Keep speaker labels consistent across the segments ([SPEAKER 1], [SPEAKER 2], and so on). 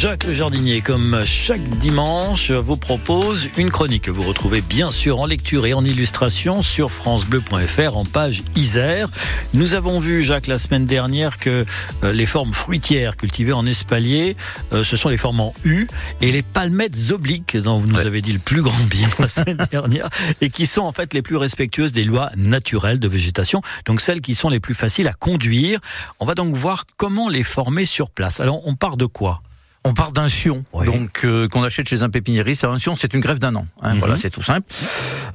[SPEAKER 1] Jacques Le Jardinier, comme chaque dimanche, vous propose une chronique que vous retrouvez bien sûr en lecture et en illustration sur francebleu.fr en page Isère. Nous avons vu, Jacques, la semaine dernière que euh, les formes fruitières cultivées en espalier, euh, ce sont les formes en U et les palmettes obliques, dont vous nous avez dit le plus grand bien la semaine dernière, et qui sont en fait les plus respectueuses des lois naturelles de végétation, donc celles qui sont les plus faciles à conduire. On va donc voir comment les former sur place. Alors, on part de quoi?
[SPEAKER 2] On part d'un sion, donc euh, qu'on achète chez un pépiniériste. Un sion, c'est une grève d'un an. Hein, Voilà, mhm. c'est tout simple.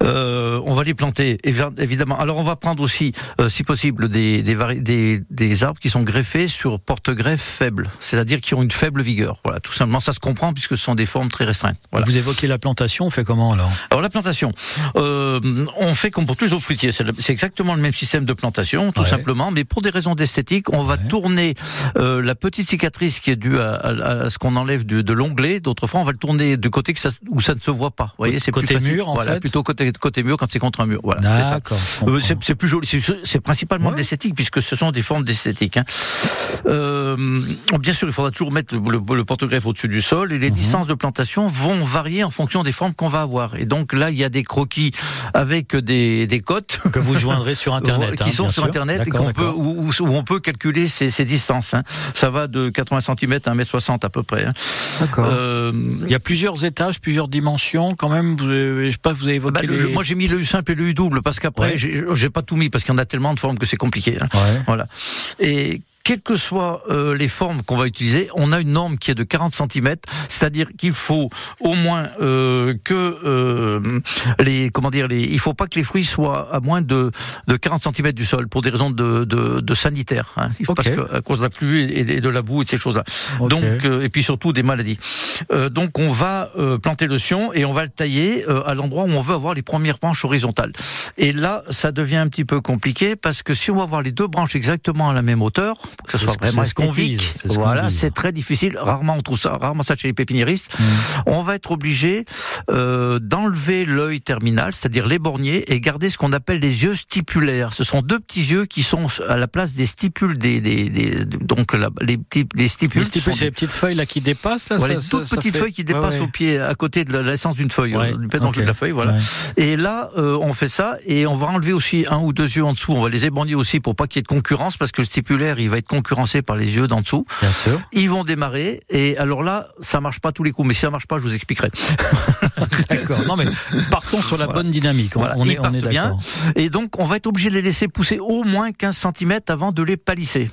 [SPEAKER 2] Euh, on va les planter, évidemment. Alors, on va prendre aussi, euh, si possible, des des, des, arbres qui sont greffés sur porte-greffe faible, c'est-à-dire qui ont une faible vigueur. Voilà, tout simplement, ça se comprend puisque ce sont des formes très restreintes. Voilà.
[SPEAKER 1] Vous évoquez la plantation, on fait comment alors?
[SPEAKER 2] Alors la plantation, on fait comme pour tous les autres fruitiers. C'est exactement le même système de plantation, tout simplement, mais pour des raisons d'esthétique, on va tourner la petite cicatrice qui est due à, à, à ce qu'on enlève de, de l'onglet. D'autres fois, on va le tourner de côté que ça, où ça ne se voit pas. Vous
[SPEAKER 1] voyez, c'est côté plus mur, en
[SPEAKER 2] voilà,
[SPEAKER 1] fait.
[SPEAKER 2] plutôt côté côté mur quand c'est contre un mur. Voilà, euh, c'est C'est plus joli. C'est principalement ouais. d'esthétique puisque ce sont des formes d'esthétique. Hein. Euh, bien sûr, il faudra toujours mettre le, le, porte-greffe au-dessus du sol et les mhm. distances de plantation vont varier en fonction des formes qu'on va avoir. Et donc là, il y a des croquis avec des, des cotes
[SPEAKER 1] que vous joindrez sur internet,
[SPEAKER 2] qui hein, sont sur sûr. internet et qu'on peut où, où, on peut calculer ces, ces distances. Hein. Ça va de 80 cm à 1m60 à peu près. Hein.
[SPEAKER 1] D'accord. Euh, il y a plusieurs étages, plusieurs dimensions quand même. Vous je sais pas, vous avez évoqué.
[SPEAKER 2] Bah, le, moi j'ai mis le U simple et le U double parce qu'après ouais. j'ai pas tout mis parce qu'il y en a tellement de formes que c'est compliqué. Hein. Ouais. Voilà. Et quelles que soient euh, les formes qu'on va utiliser, on a une norme qui est de 40 cm, c'est-à-dire qu'il faut au moins euh, que euh, les comment dire les, il faut pas que les fruits soient à moins de, de 40 cm du sol pour des raisons de, de, de sanitaire, hein, okay. parce que à cause de la pluie et de la boue et de ces choses-là. Okay. Donc euh, et puis surtout des maladies. Euh, donc on va euh, planter le sion et on va le tailler à l'endroit où on veut avoir les premières branches horizontales. Et là, ça devient un petit peu compliqué parce que si on va avoir les deux branches exactement à la même hauteur que ce soit vraiment.
[SPEAKER 1] Ce vise,
[SPEAKER 2] voilà, c'est très difficile. Rarement on trouve ça, rarement ça chez les pépiniéristes. Mmh. On va être obligé euh, d'enlever l'œil terminal, c'est-à-dire les borniers, et garder ce qu'on appelle les yeux stipulaires. Ce sont deux petits yeux qui sont à la place des stipules, des, des, des donc la, les petits les stipules.
[SPEAKER 1] Les stipules, c'est les petites feuilles là qui dépassent là.
[SPEAKER 2] Voilà,
[SPEAKER 1] ça,
[SPEAKER 2] toutes
[SPEAKER 1] ça,
[SPEAKER 2] petites
[SPEAKER 1] ça
[SPEAKER 2] feuilles qui dépassent
[SPEAKER 1] ouais, ouais.
[SPEAKER 2] au pied, à côté de l'essence d'une feuille,
[SPEAKER 1] ouais.
[SPEAKER 2] du pédoncle okay. de la feuille, voilà. Et là, euh, on fait ça et on va enlever aussi un ou deux yeux en dessous. On va les éborgner aussi pour pas qu'il y ait de concurrence parce que le stipulaire, il va être concurrencé par les yeux d'en dessous.
[SPEAKER 1] Bien sûr.
[SPEAKER 2] Ils vont démarrer et alors là, ça marche pas tous les coups, mais si ça marche pas, je vous expliquerai.
[SPEAKER 1] d'accord. Non mais partons sur la
[SPEAKER 2] voilà.
[SPEAKER 1] bonne dynamique.
[SPEAKER 2] Voilà. On, est, on est bien. Et donc on va être obligé de les laisser pousser au moins 15 cm avant de les palisser.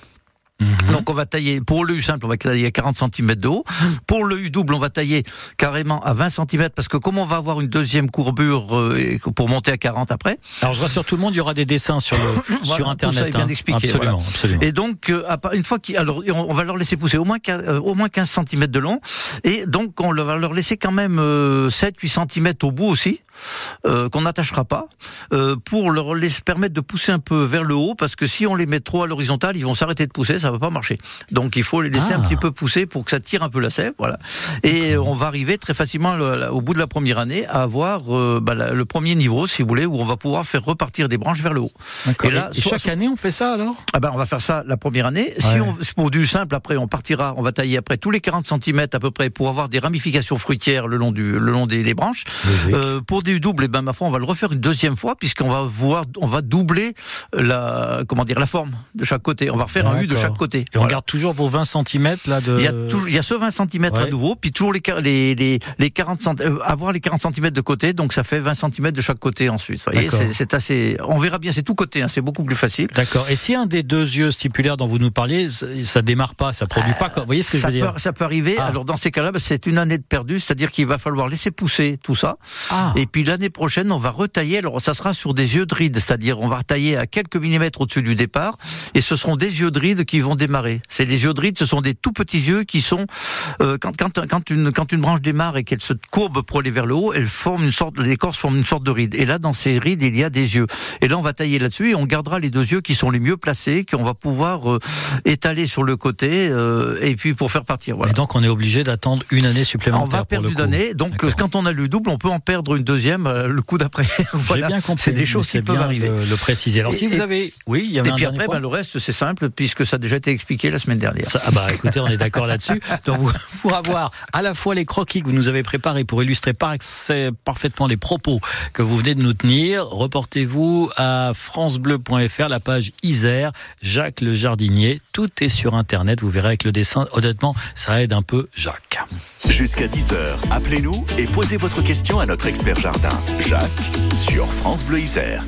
[SPEAKER 2] Mmh. Donc on va tailler, pour le U simple, on va tailler à 40 cm de haut. Pour le U double, on va tailler carrément à 20 cm parce que comme on va avoir une deuxième courbure euh, pour monter à 40 après.
[SPEAKER 1] Alors je rassure tout le monde, il y aura des dessins sur, le,
[SPEAKER 2] voilà,
[SPEAKER 1] sur internet.
[SPEAKER 2] Ça est bien
[SPEAKER 1] hein.
[SPEAKER 2] expliqué.
[SPEAKER 1] Absolument,
[SPEAKER 2] voilà.
[SPEAKER 1] absolument.
[SPEAKER 2] Et donc euh, une fois qu'ils, alors on va leur laisser pousser au moins, euh, au moins 15 cm de long et donc on va leur laisser quand même 7-8 euh, cm au bout aussi. Euh, qu'on n'attachera pas euh, pour leur laisser permettre de pousser un peu vers le haut parce que si on les met trop à l'horizontale ils vont s'arrêter de pousser ça va pas marcher. Donc il faut les laisser ah. un petit peu pousser pour que ça tire un peu la sève voilà. Et on va arriver très facilement le, au bout de la première année à avoir euh, bah, le premier niveau si vous voulez où on va pouvoir faire repartir des branches vers le haut.
[SPEAKER 1] Et là et chaque année on fait ça alors?
[SPEAKER 2] Ah ben on va faire ça la première année. Ouais. si on pour du simple après on partira on va tailler après tous les 40 cm à peu près pour avoir des ramifications fruitières le long du le long des, des branches. Pour du double, et ben ma foi, on va le refaire une deuxième fois puisqu'on va voir, on va doubler la, comment dire, la forme de chaque côté. On va refaire un U de chaque côté.
[SPEAKER 1] Et voilà. on garde toujours vos 20 cm là de.
[SPEAKER 2] Il y a toujours, il y a ce 20 cm ouais. à nouveau, puis toujours les les les, les 40 cm, euh, avoir les 40 cm de côté, donc ça fait 20 cm de chaque côté ensuite. Vous voyez, c'est assez. On verra bien, c'est tout côté, hein, c'est beaucoup plus facile.
[SPEAKER 1] D'accord. Et si un des deux yeux stipulaires dont vous nous parliez, ça démarre pas, ça produit euh, pas, vous voyez ce que
[SPEAKER 2] je
[SPEAKER 1] veux
[SPEAKER 2] peut,
[SPEAKER 1] dire
[SPEAKER 2] Ça peut arriver. Ah. Alors dans ces cas-là, bah, c'est une année de perdu, c'est-à-dire qu'il va falloir laisser pousser tout ça, ah. et puis l'année prochaine, on va retailler. Alors, ça sera sur des yeux de ride, c'est-à-dire on va retailler à quelques millimètres au-dessus du départ, et ce seront des yeux de ride qui vont démarrer. C'est les yeux de ride, ce sont des tout petits yeux qui sont euh, quand, quand, quand une quand une branche démarre et qu'elle se courbe pour aller vers le haut, elle forme une sorte, l'écorce forme une sorte de ride. Et là, dans ces rides, il y a des yeux. Et là, on va tailler là-dessus et on gardera les deux yeux qui sont les mieux placés, qu'on va pouvoir euh, étaler sur le côté, euh, et puis pour faire partir. Voilà.
[SPEAKER 1] Et donc, on est obligé d'attendre une année supplémentaire.
[SPEAKER 2] On va perdre une année. Donc, quand on a le double, on peut en perdre une deuxième deuxième, euh, le coup d'après.
[SPEAKER 1] voilà. bien compris.
[SPEAKER 2] C'est des choses qui peuvent arriver.
[SPEAKER 1] Le, le, préciser. Alors si vous avez, oui, il y avait
[SPEAKER 2] Et puis après, ben, le reste, c'est simple puisque ça a déjà été expliqué la semaine dernière.
[SPEAKER 1] ah bah écoutez, on est d'accord là-dessus. Donc vous, pour avoir à la fois les croquis que vous nous avez préparés pour illustrer parfaitement les propos que vous venez de nous tenir, reportez-vous à francebleu.fr, la page Isère, Jacques le jardinier. Tout est sur Internet. Vous verrez avec le dessin. Honnêtement, ça aide un peu Jacques.
[SPEAKER 3] Jusqu'à 10h, appelez-nous et posez votre question à notre expert jardin, Jacques, sur France Bleu Isère.